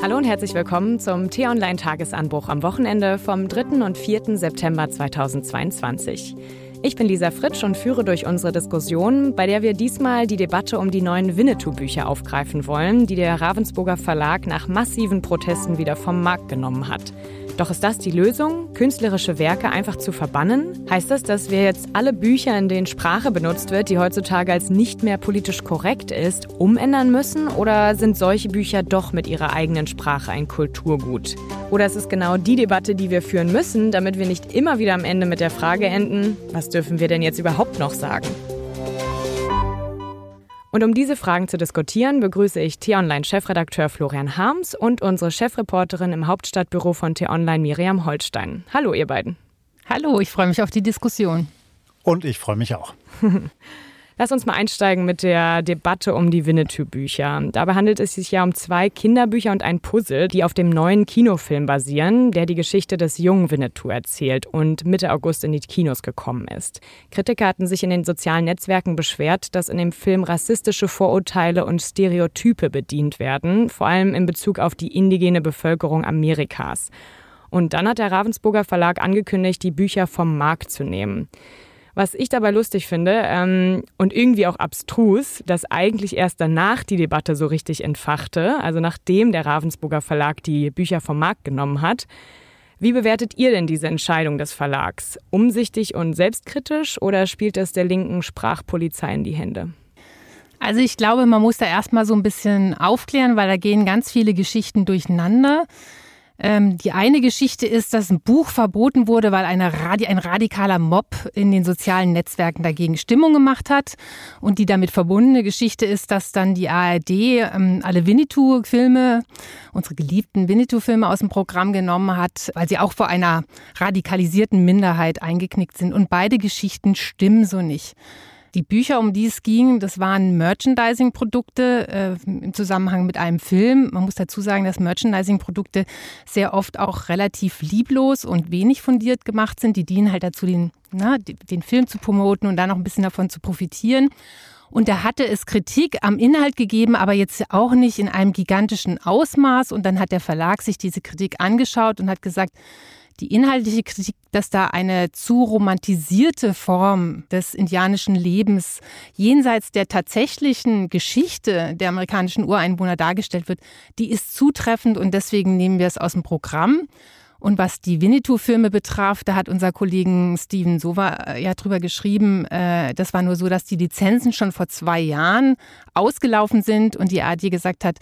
Hallo und herzlich willkommen zum T-Online-Tagesanbruch am Wochenende vom 3. und 4. September 2022. Ich bin Lisa Fritsch und führe durch unsere Diskussion, bei der wir diesmal die Debatte um die neuen Winnetou-Bücher aufgreifen wollen, die der Ravensburger Verlag nach massiven Protesten wieder vom Markt genommen hat. Doch ist das die Lösung, künstlerische Werke einfach zu verbannen? Heißt das, dass wir jetzt alle Bücher, in denen Sprache benutzt wird, die heutzutage als nicht mehr politisch korrekt ist, umändern müssen? Oder sind solche Bücher doch mit ihrer eigenen Sprache ein Kulturgut? Oder ist es genau die Debatte, die wir führen müssen, damit wir nicht immer wieder am Ende mit der Frage enden, was dürfen wir denn jetzt überhaupt noch sagen? Und um diese Fragen zu diskutieren, begrüße ich T-Online-Chefredakteur Florian Harms und unsere Chefreporterin im Hauptstadtbüro von T-Online Miriam Holstein. Hallo, ihr beiden. Hallo, ich freue mich auf die Diskussion. Und ich freue mich auch. Lass uns mal einsteigen mit der Debatte um die Winnetou-Bücher. Dabei handelt es sich ja um zwei Kinderbücher und ein Puzzle, die auf dem neuen Kinofilm basieren, der die Geschichte des jungen Winnetou erzählt und Mitte August in die Kinos gekommen ist. Kritiker hatten sich in den sozialen Netzwerken beschwert, dass in dem Film rassistische Vorurteile und Stereotype bedient werden, vor allem in Bezug auf die indigene Bevölkerung Amerikas. Und dann hat der Ravensburger Verlag angekündigt, die Bücher vom Markt zu nehmen. Was ich dabei lustig finde ähm, und irgendwie auch abstrus, dass eigentlich erst danach die Debatte so richtig entfachte, also nachdem der Ravensburger Verlag die Bücher vom Markt genommen hat. Wie bewertet ihr denn diese Entscheidung des Verlags? Umsichtig und selbstkritisch oder spielt es der linken Sprachpolizei in die Hände? Also ich glaube, man muss da erstmal so ein bisschen aufklären, weil da gehen ganz viele Geschichten durcheinander. Ähm, die eine Geschichte ist, dass ein Buch verboten wurde, weil Radi ein radikaler Mob in den sozialen Netzwerken dagegen Stimmung gemacht hat. Und die damit verbundene Geschichte ist, dass dann die ARD ähm, alle Winnetou-Filme, unsere geliebten Winnetou-Filme aus dem Programm genommen hat, weil sie auch vor einer radikalisierten Minderheit eingeknickt sind. Und beide Geschichten stimmen so nicht. Die Bücher, um die es ging, das waren Merchandising-Produkte äh, im Zusammenhang mit einem Film. Man muss dazu sagen, dass Merchandising-Produkte sehr oft auch relativ lieblos und wenig fundiert gemacht sind. Die dienen halt dazu, den, na, den Film zu promoten und dann noch ein bisschen davon zu profitieren. Und da hatte es Kritik am Inhalt gegeben, aber jetzt auch nicht in einem gigantischen Ausmaß. Und dann hat der Verlag sich diese Kritik angeschaut und hat gesagt, die inhaltliche Kritik, dass da eine zu romantisierte Form des indianischen Lebens jenseits der tatsächlichen Geschichte der amerikanischen Ureinwohner dargestellt wird, die ist zutreffend und deswegen nehmen wir es aus dem Programm. Und was die Winnetou-Filme betraf, da hat unser Kollegen Steven Sova äh, ja drüber geschrieben, äh, das war nur so, dass die Lizenzen schon vor zwei Jahren ausgelaufen sind und die ARD gesagt hat,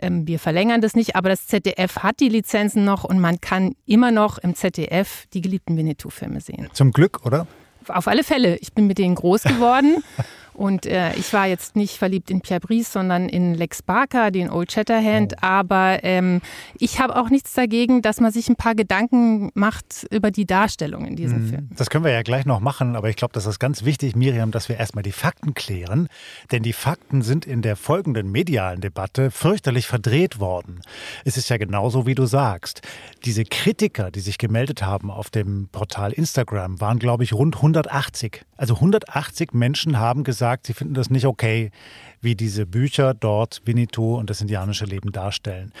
ähm, wir verlängern das nicht, aber das ZDF hat die Lizenzen noch und man kann immer noch im ZDF die geliebten Winnetou-Filme sehen. Zum Glück, oder? Auf alle Fälle. Ich bin mit denen groß geworden. Und äh, ich war jetzt nicht verliebt in Pierre Brice, sondern in Lex Barker, den Old Shatterhand. Oh. Aber ähm, ich habe auch nichts dagegen, dass man sich ein paar Gedanken macht über die Darstellung in diesem mhm. Film. Das können wir ja gleich noch machen, aber ich glaube, das ist ganz wichtig, Miriam, dass wir erstmal die Fakten klären. Denn die Fakten sind in der folgenden medialen Debatte fürchterlich verdreht worden. Es ist ja genauso, wie du sagst. Diese Kritiker, die sich gemeldet haben auf dem Portal Instagram, waren, glaube ich, rund 180. Also 180 Menschen haben gesagt, sie finden das nicht okay, wie diese Bücher dort Winnetou und das indianische Leben darstellen.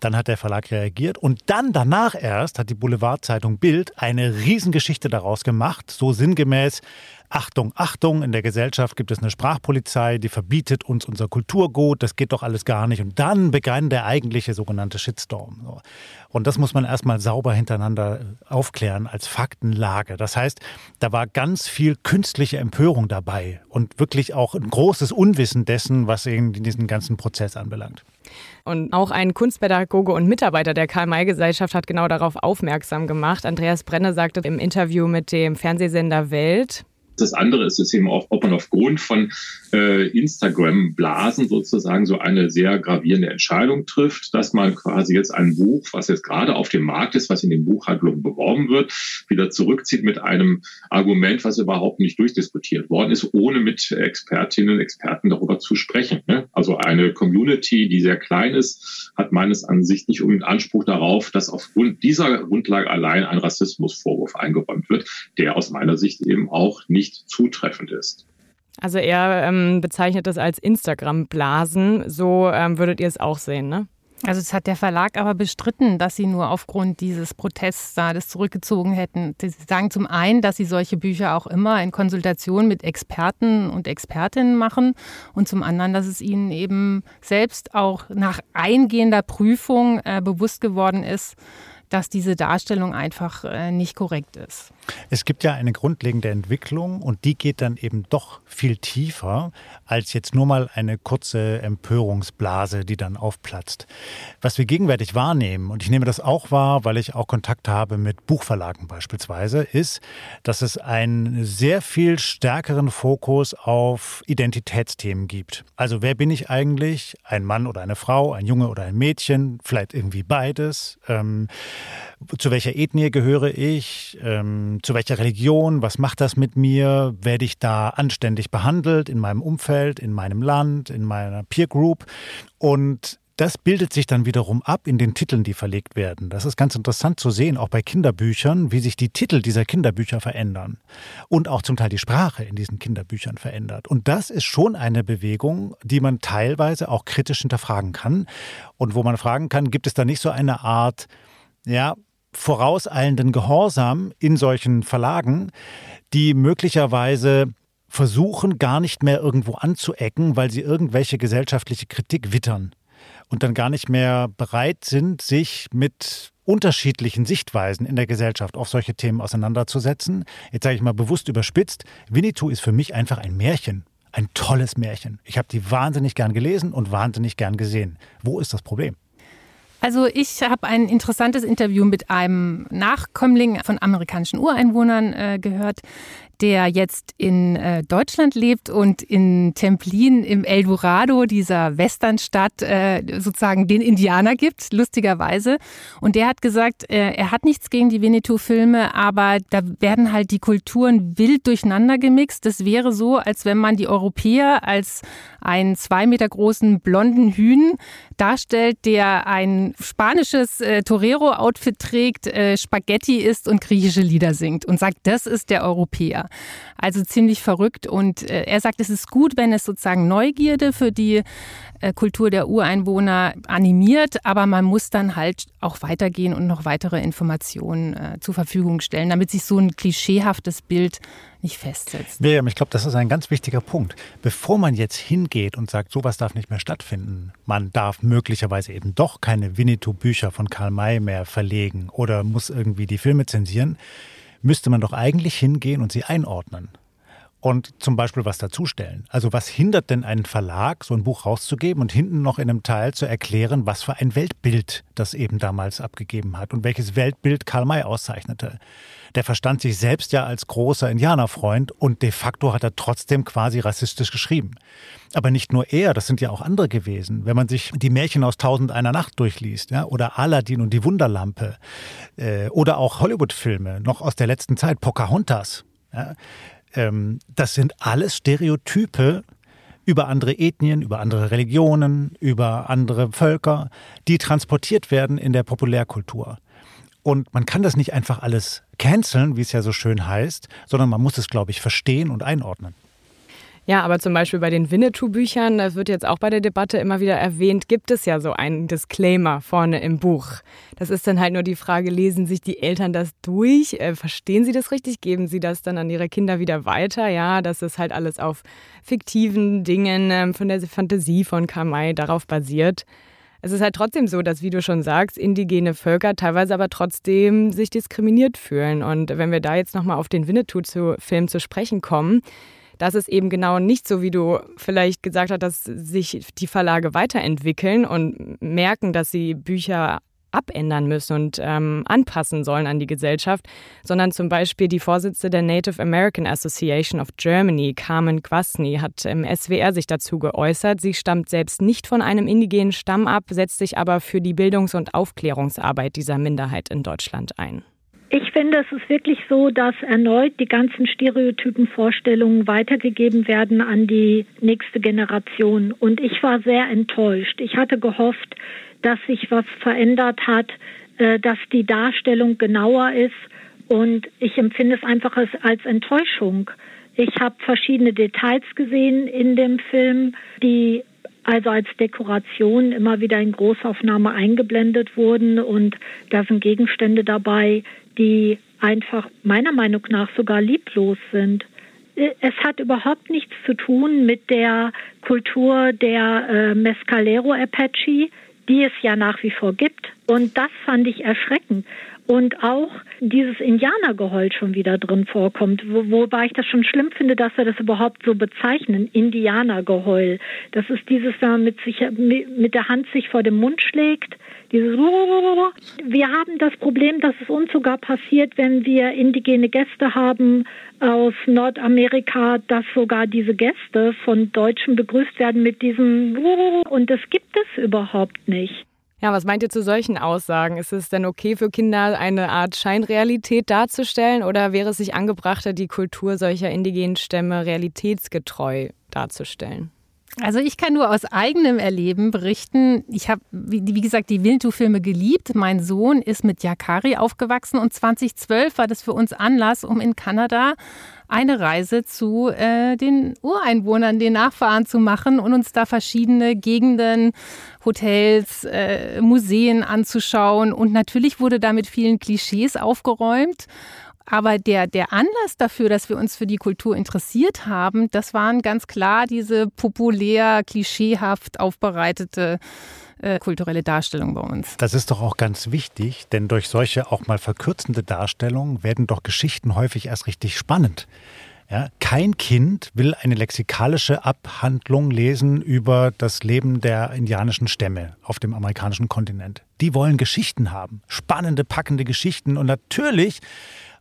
Dann hat der Verlag reagiert und dann danach erst hat die Boulevardzeitung Bild eine Riesengeschichte daraus gemacht, so sinngemäß, Achtung, Achtung, in der Gesellschaft gibt es eine Sprachpolizei, die verbietet uns unser Kulturgut, das geht doch alles gar nicht. Und dann begann der eigentliche sogenannte Shitstorm. Und das muss man erstmal sauber hintereinander aufklären als Faktenlage. Das heißt, da war ganz viel künstliche Empörung dabei und wirklich auch ein großes Unwissen dessen, was irgendwie diesen ganzen Prozess anbelangt. Und auch ein Kunstpädagoge und Mitarbeiter der Karl-May-Gesellschaft hat genau darauf aufmerksam gemacht. Andreas Brenne sagte im Interview mit dem Fernsehsender Welt, das andere ist es eben auch, ob man aufgrund von äh, Instagram-Blasen sozusagen so eine sehr gravierende Entscheidung trifft, dass man quasi jetzt ein Buch, was jetzt gerade auf dem Markt ist, was in den Buchhandlungen beworben wird, wieder zurückzieht mit einem Argument, was überhaupt nicht durchdiskutiert worden ist, ohne mit Expertinnen und Experten darüber zu sprechen. Ne? Also eine Community, die sehr klein ist, hat meines Ansichts nicht unbedingt Anspruch darauf, dass aufgrund dieser Grundlage allein ein Rassismusvorwurf eingeräumt wird, der aus meiner Sicht eben auch nicht zutreffend ist. Also er ähm, bezeichnet das als Instagram-Blasen. So ähm, würdet ihr es auch sehen, ne? Also es hat der Verlag aber bestritten, dass sie nur aufgrund dieses Protests da das zurückgezogen hätten. Sie sagen zum einen, dass sie solche Bücher auch immer in Konsultation mit Experten und Expertinnen machen und zum anderen, dass es ihnen eben selbst auch nach eingehender Prüfung äh, bewusst geworden ist, dass diese Darstellung einfach äh, nicht korrekt ist. Es gibt ja eine grundlegende Entwicklung und die geht dann eben doch viel tiefer als jetzt nur mal eine kurze Empörungsblase, die dann aufplatzt. Was wir gegenwärtig wahrnehmen, und ich nehme das auch wahr, weil ich auch Kontakt habe mit Buchverlagen beispielsweise, ist, dass es einen sehr viel stärkeren Fokus auf Identitätsthemen gibt. Also wer bin ich eigentlich? Ein Mann oder eine Frau, ein Junge oder ein Mädchen, vielleicht irgendwie beides. Ähm, zu welcher Ethnie gehöre ich, ähm, zu welcher Religion, was macht das mit mir, werde ich da anständig behandelt in meinem Umfeld, in meinem Land, in meiner Peer Group und das bildet sich dann wiederum ab in den Titeln, die verlegt werden. Das ist ganz interessant zu sehen, auch bei Kinderbüchern, wie sich die Titel dieser Kinderbücher verändern und auch zum Teil die Sprache in diesen Kinderbüchern verändert. Und das ist schon eine Bewegung, die man teilweise auch kritisch hinterfragen kann und wo man fragen kann, gibt es da nicht so eine Art, ja, vorauseilenden Gehorsam in solchen Verlagen, die möglicherweise versuchen, gar nicht mehr irgendwo anzuecken, weil sie irgendwelche gesellschaftliche Kritik wittern und dann gar nicht mehr bereit sind, sich mit unterschiedlichen Sichtweisen in der Gesellschaft auf solche Themen auseinanderzusetzen. Jetzt sage ich mal bewusst überspitzt, Winnetou ist für mich einfach ein Märchen. Ein tolles Märchen. Ich habe die wahnsinnig gern gelesen und wahnsinnig gern gesehen. Wo ist das Problem? Also ich habe ein interessantes Interview mit einem Nachkömmling von amerikanischen Ureinwohnern äh, gehört, der jetzt in äh, Deutschland lebt und in Templin im Eldorado, dieser Westernstadt, äh, sozusagen den Indianer gibt, lustigerweise. Und der hat gesagt, äh, er hat nichts gegen die Winnetou-Filme, aber da werden halt die Kulturen wild durcheinander gemixt. Das wäre so, als wenn man die Europäer als einen zwei Meter großen blonden Hühn darstellt, der ein spanisches äh, Torero-Outfit trägt, äh, Spaghetti isst und griechische Lieder singt und sagt, das ist der Europäer. Also ziemlich verrückt. Und äh, er sagt, es ist gut, wenn es sozusagen Neugierde für die äh, Kultur der Ureinwohner animiert, aber man muss dann halt auch weitergehen und noch weitere Informationen äh, zur Verfügung stellen, damit sich so ein klischeehaftes Bild nicht festsetzt. Miriam, ich glaube, das ist ein ganz wichtiger Punkt. Bevor man jetzt hingeht und sagt, sowas darf nicht mehr stattfinden, man darf möglicherweise eben doch keine Winnetou-Bücher von Karl May mehr verlegen oder muss irgendwie die Filme zensieren, müsste man doch eigentlich hingehen und sie einordnen und zum Beispiel was dazustellen. Also was hindert denn einen Verlag, so ein Buch rauszugeben und hinten noch in einem Teil zu erklären, was für ein Weltbild das eben damals abgegeben hat und welches Weltbild Karl May auszeichnete. Der verstand sich selbst ja als großer Indianerfreund und de facto hat er trotzdem quasi rassistisch geschrieben. Aber nicht nur er, das sind ja auch andere gewesen. Wenn man sich die Märchen aus Tausend einer Nacht durchliest, ja, oder Aladdin und die Wunderlampe, äh, oder auch Hollywood-Filme, noch aus der letzten Zeit, Pocahontas, ja, ähm, das sind alles Stereotype über andere Ethnien, über andere Religionen, über andere Völker, die transportiert werden in der Populärkultur. Und man kann das nicht einfach alles canceln, wie es ja so schön heißt, sondern man muss es, glaube ich, verstehen und einordnen. Ja, aber zum Beispiel bei den Winnetou-Büchern, das wird jetzt auch bei der Debatte immer wieder erwähnt, gibt es ja so einen Disclaimer vorne im Buch. Das ist dann halt nur die Frage, lesen sich die Eltern das durch? Äh, verstehen sie das richtig? Geben sie das dann an ihre Kinder wieder weiter? Ja, das ist halt alles auf fiktiven Dingen ähm, von der Fantasie von Kamai darauf basiert. Es ist halt trotzdem so, dass, wie du schon sagst, indigene Völker teilweise aber trotzdem sich diskriminiert fühlen. Und wenn wir da jetzt nochmal auf den Winnetou-Film zu sprechen kommen, das ist eben genau nicht so, wie du vielleicht gesagt hast, dass sich die Verlage weiterentwickeln und merken, dass sie Bücher abändern müssen und ähm, anpassen sollen an die Gesellschaft, sondern zum Beispiel die Vorsitzende der Native American Association of Germany, Carmen Gwasny, hat im SWR sich dazu geäußert. Sie stammt selbst nicht von einem indigenen Stamm ab, setzt sich aber für die Bildungs- und Aufklärungsarbeit dieser Minderheit in Deutschland ein. Ich finde, es ist wirklich so, dass erneut die ganzen stereotypen Vorstellungen weitergegeben werden an die nächste Generation. Und ich war sehr enttäuscht. Ich hatte gehofft, dass sich was verändert hat, äh, dass die Darstellung genauer ist. Und ich empfinde es einfach als Enttäuschung. Ich habe verschiedene Details gesehen in dem Film, die also als Dekoration immer wieder in Großaufnahme eingeblendet wurden und da sind Gegenstände dabei, die einfach meiner Meinung nach sogar lieblos sind. Äh, es hat überhaupt nichts zu tun mit der Kultur der äh, Mescalero Apache, die es ja nach wie vor gibt. Und das fand ich erschreckend. Und auch dieses Indianergeheul schon wieder drin vorkommt, wo, wobei ich das schon schlimm finde, dass wir das überhaupt so bezeichnen, Indianergeheul. Das ist dieses, wenn man mit, sich, mit der Hand sich vor den Mund schlägt, dieses Wir haben das Problem, dass es uns sogar passiert, wenn wir indigene Gäste haben aus Nordamerika, dass sogar diese Gäste von Deutschen begrüßt werden mit diesem und das gibt es überhaupt nicht. Ja, was meint ihr zu solchen Aussagen? Ist es denn okay für Kinder, eine Art Scheinrealität darzustellen oder wäre es sich angebrachter, die Kultur solcher indigenen Stämme realitätsgetreu darzustellen? Also ich kann nur aus eigenem Erleben berichten. Ich habe, wie, wie, gesagt, die Winnetou-Filme geliebt. Mein Sohn ist mit Yakari aufgewachsen und 2012 war das für uns Anlass, um in Kanada eine Reise zu äh, den Ureinwohnern, den Nachfahren zu machen und uns da verschiedene Gegenden, Hotels, äh, Museen anzuschauen. Und natürlich wurde da mit vielen Klischees aufgeräumt. Aber der, der Anlass dafür, dass wir uns für die Kultur interessiert haben, das waren ganz klar diese populär, klischeehaft aufbereitete äh, kulturelle Darstellung bei uns. Das ist doch auch ganz wichtig, denn durch solche auch mal verkürzende Darstellungen werden doch Geschichten häufig erst richtig spannend. Ja, kein Kind will eine lexikalische Abhandlung lesen über das Leben der indianischen Stämme auf dem amerikanischen Kontinent. Die wollen Geschichten haben, spannende, packende Geschichten und natürlich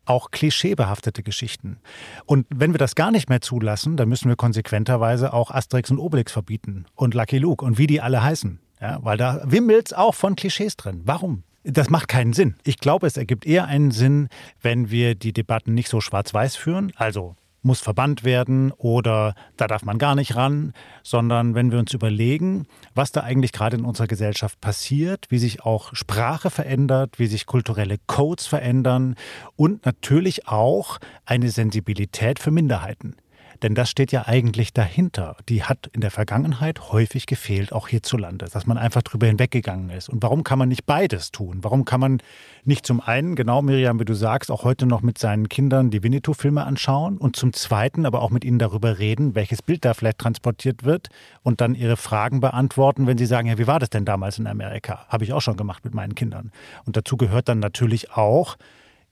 auch klischeebehaftete Geschichten. Und wenn wir das gar nicht mehr zulassen, dann müssen wir konsequenterweise auch Asterix und Obelix verbieten und Lucky Luke und wie die alle heißen. Ja, weil da wimmelt auch von Klischees drin. Warum? Das macht keinen Sinn. Ich glaube, es ergibt eher einen Sinn, wenn wir die Debatten nicht so schwarz-weiß führen, also muss verbannt werden oder da darf man gar nicht ran, sondern wenn wir uns überlegen, was da eigentlich gerade in unserer Gesellschaft passiert, wie sich auch Sprache verändert, wie sich kulturelle Codes verändern und natürlich auch eine Sensibilität für Minderheiten. Denn das steht ja eigentlich dahinter. Die hat in der Vergangenheit häufig gefehlt, auch hierzulande, dass man einfach drüber hinweggegangen ist. Und warum kann man nicht beides tun? Warum kann man nicht zum einen, genau Miriam, wie du sagst, auch heute noch mit seinen Kindern die Winnetou-Filme anschauen und zum zweiten aber auch mit ihnen darüber reden, welches Bild da vielleicht transportiert wird und dann ihre Fragen beantworten, wenn sie sagen, ja, wie war das denn damals in Amerika? Habe ich auch schon gemacht mit meinen Kindern. Und dazu gehört dann natürlich auch,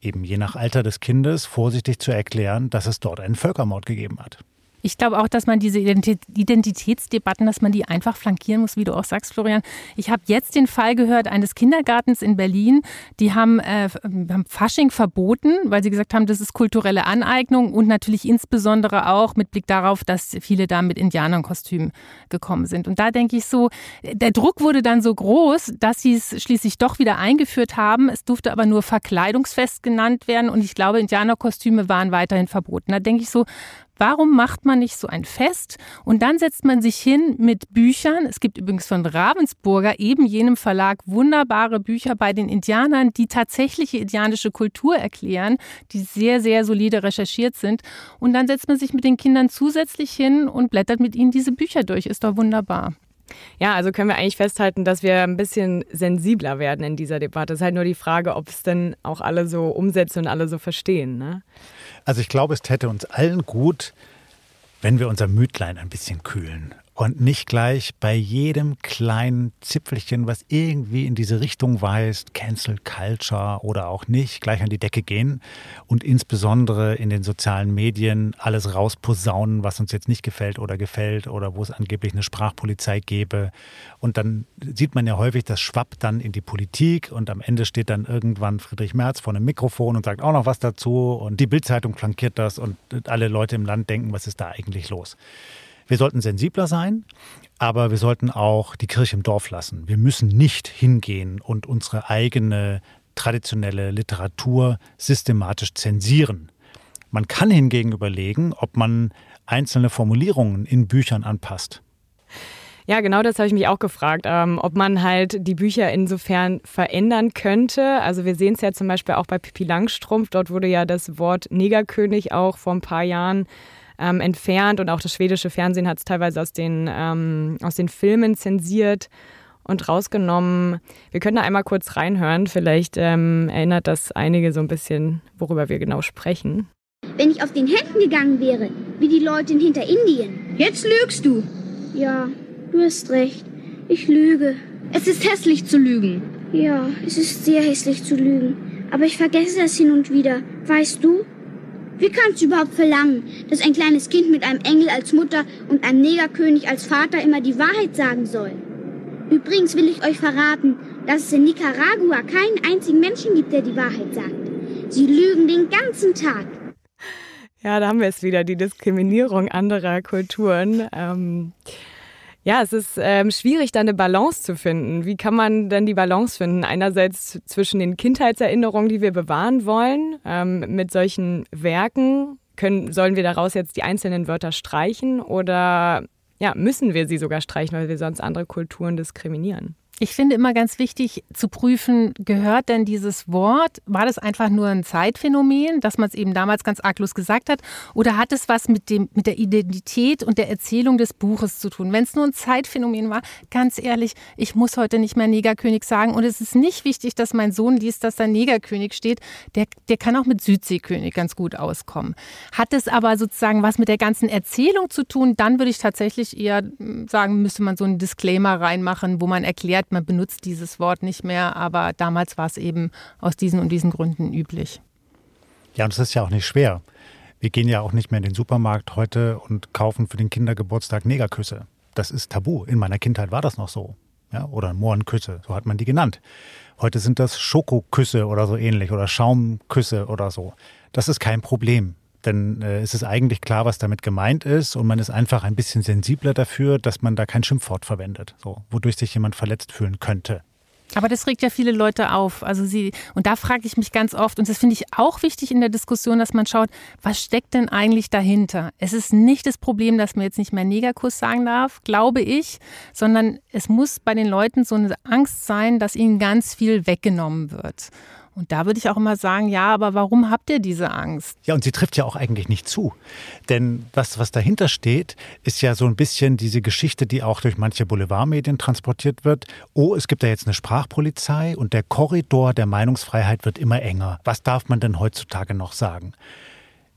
eben je nach Alter des Kindes vorsichtig zu erklären, dass es dort einen Völkermord gegeben hat. Ich glaube auch, dass man diese Identitätsdebatten, dass man die einfach flankieren muss, wie du auch sagst, Florian. Ich habe jetzt den Fall gehört eines Kindergartens in Berlin, die haben, äh, haben Fasching verboten, weil sie gesagt haben, das ist kulturelle Aneignung und natürlich insbesondere auch mit Blick darauf, dass viele da mit Indianerkostümen gekommen sind. Und da denke ich so, der Druck wurde dann so groß, dass sie es schließlich doch wieder eingeführt haben. Es durfte aber nur Verkleidungsfest genannt werden und ich glaube, Indianerkostüme waren weiterhin verboten. Da denke ich so, Warum macht man nicht so ein Fest und dann setzt man sich hin mit Büchern? Es gibt übrigens von Ravensburger, eben jenem Verlag, wunderbare Bücher bei den Indianern, die tatsächliche indianische Kultur erklären, die sehr, sehr solide recherchiert sind. Und dann setzt man sich mit den Kindern zusätzlich hin und blättert mit ihnen diese Bücher durch. Ist doch wunderbar. Ja, also können wir eigentlich festhalten, dass wir ein bisschen sensibler werden in dieser Debatte. Es ist halt nur die Frage, ob es denn auch alle so umsetzen und alle so verstehen. Ne? Also ich glaube, es täte uns allen gut, wenn wir unser Mütlein ein bisschen kühlen und nicht gleich bei jedem kleinen Zipfelchen, was irgendwie in diese Richtung weist, Cancel Culture oder auch nicht, gleich an die Decke gehen und insbesondere in den sozialen Medien alles rausposaunen, was uns jetzt nicht gefällt oder gefällt oder wo es angeblich eine Sprachpolizei gäbe. Und dann sieht man ja häufig, das schwappt dann in die Politik und am Ende steht dann irgendwann Friedrich Merz vor einem Mikrofon und sagt auch noch was dazu und die Bildzeitung flankiert das und alle Leute im Land denken, was ist da eigentlich los? Wir sollten sensibler sein, aber wir sollten auch die Kirche im Dorf lassen. Wir müssen nicht hingehen und unsere eigene traditionelle Literatur systematisch zensieren. Man kann hingegen überlegen, ob man einzelne Formulierungen in Büchern anpasst. Ja, genau das habe ich mich auch gefragt, ähm, ob man halt die Bücher insofern verändern könnte. Also wir sehen es ja zum Beispiel auch bei Pippi Langstrumpf. Dort wurde ja das Wort Negerkönig auch vor ein paar Jahren ähm, entfernt und auch das schwedische Fernsehen hat es teilweise aus den, ähm, aus den Filmen zensiert und rausgenommen. Wir können da einmal kurz reinhören. Vielleicht ähm, erinnert das einige so ein bisschen, worüber wir genau sprechen. Wenn ich auf den Händen gegangen wäre, wie die Leute in Hinterindien. Jetzt lügst du. Ja, du hast recht. Ich lüge. Es ist hässlich zu lügen. Ja, es ist sehr hässlich zu lügen. Aber ich vergesse es hin und wieder. Weißt du? Wie kannst du überhaupt verlangen, dass ein kleines Kind mit einem Engel als Mutter und einem Negerkönig als Vater immer die Wahrheit sagen soll? Übrigens will ich euch verraten, dass es in Nicaragua keinen einzigen Menschen gibt, der die Wahrheit sagt. Sie lügen den ganzen Tag. Ja, da haben wir es wieder, die Diskriminierung anderer Kulturen. Ähm, ja, es ist ähm, schwierig, da eine Balance zu finden. Wie kann man denn die Balance finden? Einerseits zwischen den Kindheitserinnerungen, die wir bewahren wollen, ähm, mit solchen Werken. Können, sollen wir daraus jetzt die einzelnen Wörter streichen oder ja, müssen wir sie sogar streichen, weil wir sonst andere Kulturen diskriminieren? Ich finde immer ganz wichtig zu prüfen, gehört denn dieses Wort, war das einfach nur ein Zeitphänomen, dass man es eben damals ganz arglos gesagt hat, oder hat es was mit, dem, mit der Identität und der Erzählung des Buches zu tun? Wenn es nur ein Zeitphänomen war, ganz ehrlich, ich muss heute nicht mehr Negerkönig sagen und es ist nicht wichtig, dass mein Sohn liest, dass da Negerkönig steht. Der, der kann auch mit Südseekönig ganz gut auskommen. Hat es aber sozusagen was mit der ganzen Erzählung zu tun, dann würde ich tatsächlich eher hm, sagen, müsste man so einen Disclaimer reinmachen, wo man erklärt, man benutzt dieses Wort nicht mehr, aber damals war es eben aus diesen und diesen Gründen üblich. Ja, und es ist ja auch nicht schwer. Wir gehen ja auch nicht mehr in den Supermarkt heute und kaufen für den Kindergeburtstag Negerküsse. Das ist tabu. In meiner Kindheit war das noch so. Ja, oder Mohrenküsse, so hat man die genannt. Heute sind das Schokoküsse oder so ähnlich oder Schaumküsse oder so. Das ist kein Problem. Denn äh, es ist eigentlich klar, was damit gemeint ist und man ist einfach ein bisschen sensibler dafür, dass man da kein Schimpfwort verwendet, so, wodurch sich jemand verletzt fühlen könnte. Aber das regt ja viele Leute auf. Also sie, und da frage ich mich ganz oft, und das finde ich auch wichtig in der Diskussion, dass man schaut, was steckt denn eigentlich dahinter? Es ist nicht das Problem, dass man jetzt nicht mehr Negerkuss sagen darf, glaube ich, sondern es muss bei den Leuten so eine Angst sein, dass ihnen ganz viel weggenommen wird. Und da würde ich auch immer sagen, ja, aber warum habt ihr diese Angst? Ja, und sie trifft ja auch eigentlich nicht zu. Denn was, was dahinter steht, ist ja so ein bisschen diese Geschichte, die auch durch manche Boulevardmedien transportiert wird. Oh, es gibt da jetzt eine Sprachpolizei und der Korridor der Meinungsfreiheit wird immer enger. Was darf man denn heutzutage noch sagen?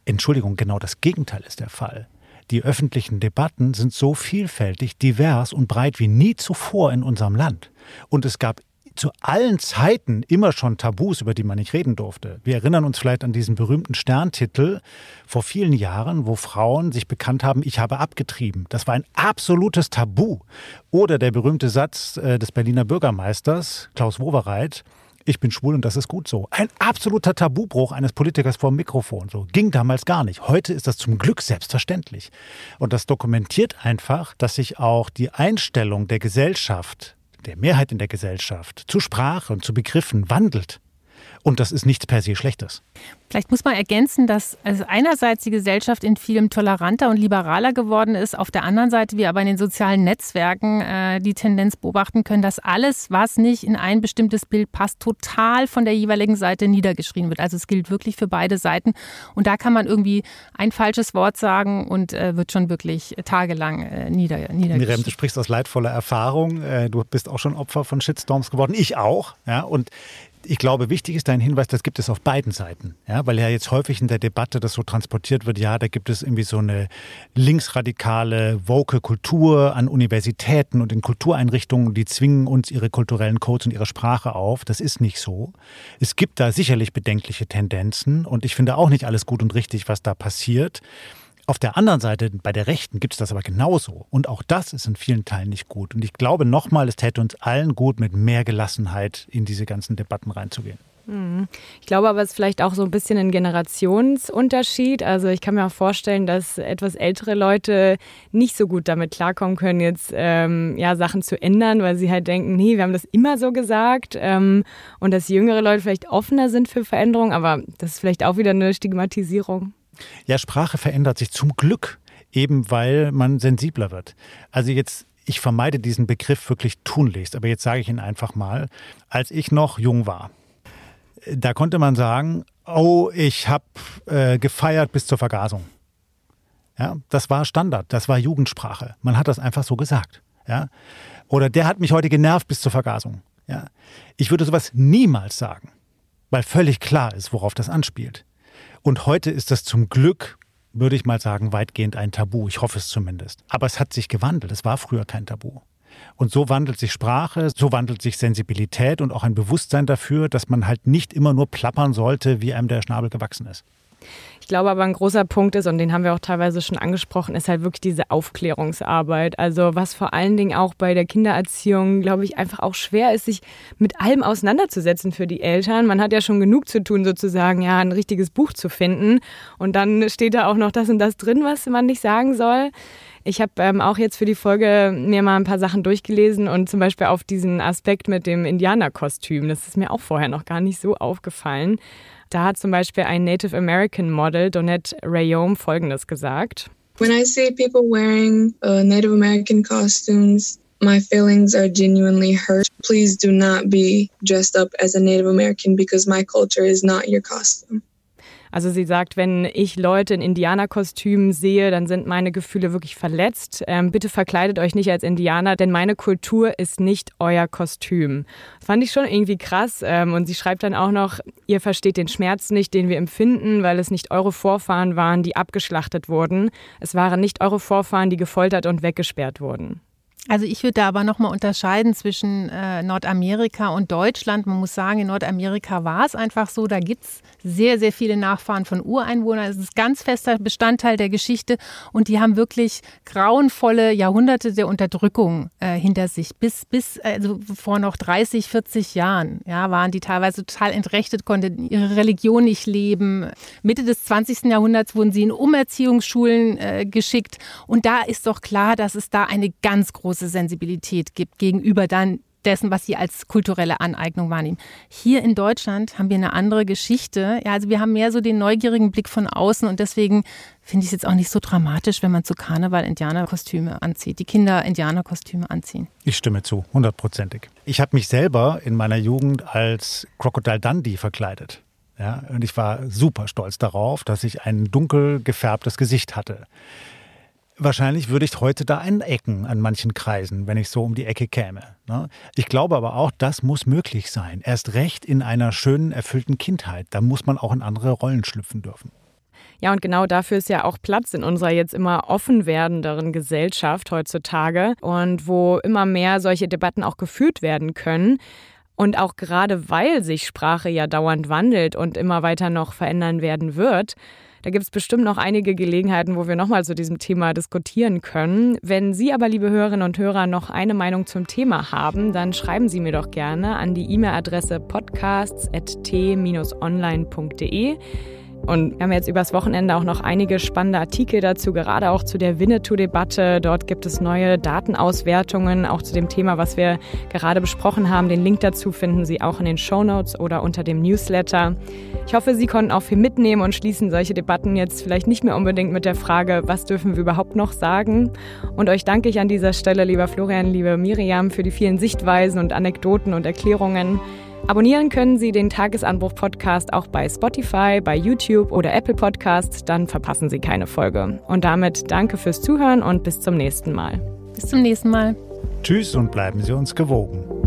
Entschuldigung, genau das Gegenteil ist der Fall. Die öffentlichen Debatten sind so vielfältig, divers und breit wie nie zuvor in unserem Land. Und es gab zu allen Zeiten immer schon Tabus, über die man nicht reden durfte. Wir erinnern uns vielleicht an diesen berühmten Sterntitel vor vielen Jahren, wo Frauen sich bekannt haben, ich habe abgetrieben. Das war ein absolutes Tabu. Oder der berühmte Satz äh, des Berliner Bürgermeisters Klaus Wowereit, ich bin schwul und das ist gut so. Ein absoluter Tabubruch eines Politikers vor dem Mikrofon. So ging damals gar nicht. Heute ist das zum Glück selbstverständlich. Und das dokumentiert einfach, dass sich auch die Einstellung der Gesellschaft der Mehrheit in der Gesellschaft zu Sprache und zu Begriffen wandelt. Und das ist nichts per se Schlechtes. Vielleicht muss man ergänzen, dass also einerseits die Gesellschaft in vielem toleranter und liberaler geworden ist, auf der anderen Seite wir aber in den sozialen Netzwerken äh, die Tendenz beobachten können, dass alles, was nicht in ein bestimmtes Bild passt, total von der jeweiligen Seite niedergeschrien wird. Also es gilt wirklich für beide Seiten. Und da kann man irgendwie ein falsches Wort sagen und äh, wird schon wirklich tagelang äh, nieder, niedergeschrien. Miriam, du sprichst aus leidvoller Erfahrung. Äh, du bist auch schon Opfer von Shitstorms geworden. Ich auch. Ja, und ich glaube, wichtig ist dein Hinweis, das gibt es auf beiden Seiten. Ja, weil ja jetzt häufig in der Debatte das so transportiert wird, ja, da gibt es irgendwie so eine linksradikale, woke Kultur an Universitäten und in Kultureinrichtungen, die zwingen uns ihre kulturellen Codes und ihre Sprache auf. Das ist nicht so. Es gibt da sicherlich bedenkliche Tendenzen und ich finde auch nicht alles gut und richtig, was da passiert. Auf der anderen Seite, bei der Rechten, gibt es das aber genauso. Und auch das ist in vielen Teilen nicht gut. Und ich glaube nochmal, es täte uns allen gut, mit mehr Gelassenheit in diese ganzen Debatten reinzugehen. Hm. Ich glaube aber, es ist vielleicht auch so ein bisschen ein Generationsunterschied. Also ich kann mir auch vorstellen, dass etwas ältere Leute nicht so gut damit klarkommen können, jetzt ähm, ja, Sachen zu ändern, weil sie halt denken, nee, wir haben das immer so gesagt. Ähm, und dass jüngere Leute vielleicht offener sind für Veränderungen, aber das ist vielleicht auch wieder eine Stigmatisierung. Ja, Sprache verändert sich zum Glück, eben weil man sensibler wird. Also jetzt ich vermeide diesen Begriff wirklich tunlichst, aber jetzt sage ich ihn einfach mal. Als ich noch jung war, da konnte man sagen, oh, ich habe äh, gefeiert bis zur Vergasung. Ja, das war Standard, das war Jugendsprache. Man hat das einfach so gesagt. Ja? Oder der hat mich heute genervt bis zur Vergasung. Ja? Ich würde sowas niemals sagen, weil völlig klar ist, worauf das anspielt. Und heute ist das zum Glück, würde ich mal sagen, weitgehend ein Tabu. Ich hoffe es zumindest. Aber es hat sich gewandelt. Es war früher kein Tabu. Und so wandelt sich Sprache, so wandelt sich Sensibilität und auch ein Bewusstsein dafür, dass man halt nicht immer nur plappern sollte, wie einem der Schnabel gewachsen ist. Ich glaube aber ein großer Punkt ist, und den haben wir auch teilweise schon angesprochen, ist halt wirklich diese Aufklärungsarbeit. Also was vor allen Dingen auch bei der Kindererziehung, glaube ich, einfach auch schwer ist, sich mit allem auseinanderzusetzen für die Eltern. Man hat ja schon genug zu tun, sozusagen, ja, ein richtiges Buch zu finden. Und dann steht da auch noch das und das drin, was man nicht sagen soll. Ich habe ähm, auch jetzt für die Folge mir mal ein paar Sachen durchgelesen und zum Beispiel auf diesen Aspekt mit dem Indianerkostüm. Das ist mir auch vorher noch gar nicht so aufgefallen. Da hat zum Beispiel ein Native American Model, Donette Rayome, Folgendes gesagt. When I see people wearing uh, Native American costumes, my feelings are genuinely hurt. Please do not be dressed up as a Native American because my culture is not your costume. Also sie sagt, wenn ich Leute in Indianerkostümen sehe, dann sind meine Gefühle wirklich verletzt. Ähm, bitte verkleidet euch nicht als Indianer, denn meine Kultur ist nicht euer Kostüm. Das fand ich schon irgendwie krass. Ähm, und sie schreibt dann auch noch, ihr versteht den Schmerz nicht, den wir empfinden, weil es nicht eure Vorfahren waren, die abgeschlachtet wurden. Es waren nicht eure Vorfahren, die gefoltert und weggesperrt wurden. Also ich würde da aber nochmal unterscheiden zwischen äh, Nordamerika und Deutschland. Man muss sagen, in Nordamerika war es einfach so, da gibt es sehr, sehr viele Nachfahren von Ureinwohnern. Es ist ganz fester Bestandteil der Geschichte und die haben wirklich grauenvolle Jahrhunderte der Unterdrückung äh, hinter sich. Bis, bis also vor noch 30, 40 Jahren ja, waren die teilweise total entrechtet, konnten ihre Religion nicht leben. Mitte des 20. Jahrhunderts wurden sie in Umerziehungsschulen äh, geschickt und da ist doch klar, dass es da eine ganz große große Sensibilität gibt gegenüber dann dessen, was sie als kulturelle Aneignung wahrnehmen. Hier in Deutschland haben wir eine andere Geschichte. Ja, also wir haben mehr so den neugierigen Blick von außen und deswegen finde ich es jetzt auch nicht so dramatisch, wenn man zu Karneval Indianerkostüme anzieht, die Kinder Indianerkostüme anziehen. Ich stimme zu, hundertprozentig. Ich habe mich selber in meiner Jugend als Crocodile Dundee verkleidet. Ja, und ich war super stolz darauf, dass ich ein dunkel gefärbtes Gesicht hatte. Wahrscheinlich würde ich heute da ecken an manchen Kreisen, wenn ich so um die Ecke käme. Ne? Ich glaube aber auch, das muss möglich sein. Erst recht in einer schönen, erfüllten Kindheit. Da muss man auch in andere Rollen schlüpfen dürfen. Ja, und genau dafür ist ja auch Platz in unserer jetzt immer offen werdenderen Gesellschaft heutzutage und wo immer mehr solche Debatten auch geführt werden können. Und auch gerade weil sich Sprache ja dauernd wandelt und immer weiter noch verändern werden wird, da gibt es bestimmt noch einige Gelegenheiten, wo wir nochmal zu diesem Thema diskutieren können. Wenn Sie aber, liebe Hörerinnen und Hörer, noch eine Meinung zum Thema haben, dann schreiben Sie mir doch gerne an die E-Mail-Adresse podcasts.t-online.de. Und wir haben jetzt übers Wochenende auch noch einige spannende Artikel dazu, gerade auch zu der Winnetou-Debatte. Dort gibt es neue Datenauswertungen, auch zu dem Thema, was wir gerade besprochen haben. Den Link dazu finden Sie auch in den Show Notes oder unter dem Newsletter. Ich hoffe, Sie konnten auch viel mitnehmen und schließen solche Debatten jetzt vielleicht nicht mehr unbedingt mit der Frage, was dürfen wir überhaupt noch sagen. Und euch danke ich an dieser Stelle, lieber Florian, liebe Miriam, für die vielen Sichtweisen und Anekdoten und Erklärungen. Abonnieren können Sie den Tagesanbruch-Podcast auch bei Spotify, bei YouTube oder Apple Podcasts, dann verpassen Sie keine Folge. Und damit danke fürs Zuhören und bis zum nächsten Mal. Bis zum nächsten Mal. Tschüss und bleiben Sie uns gewogen.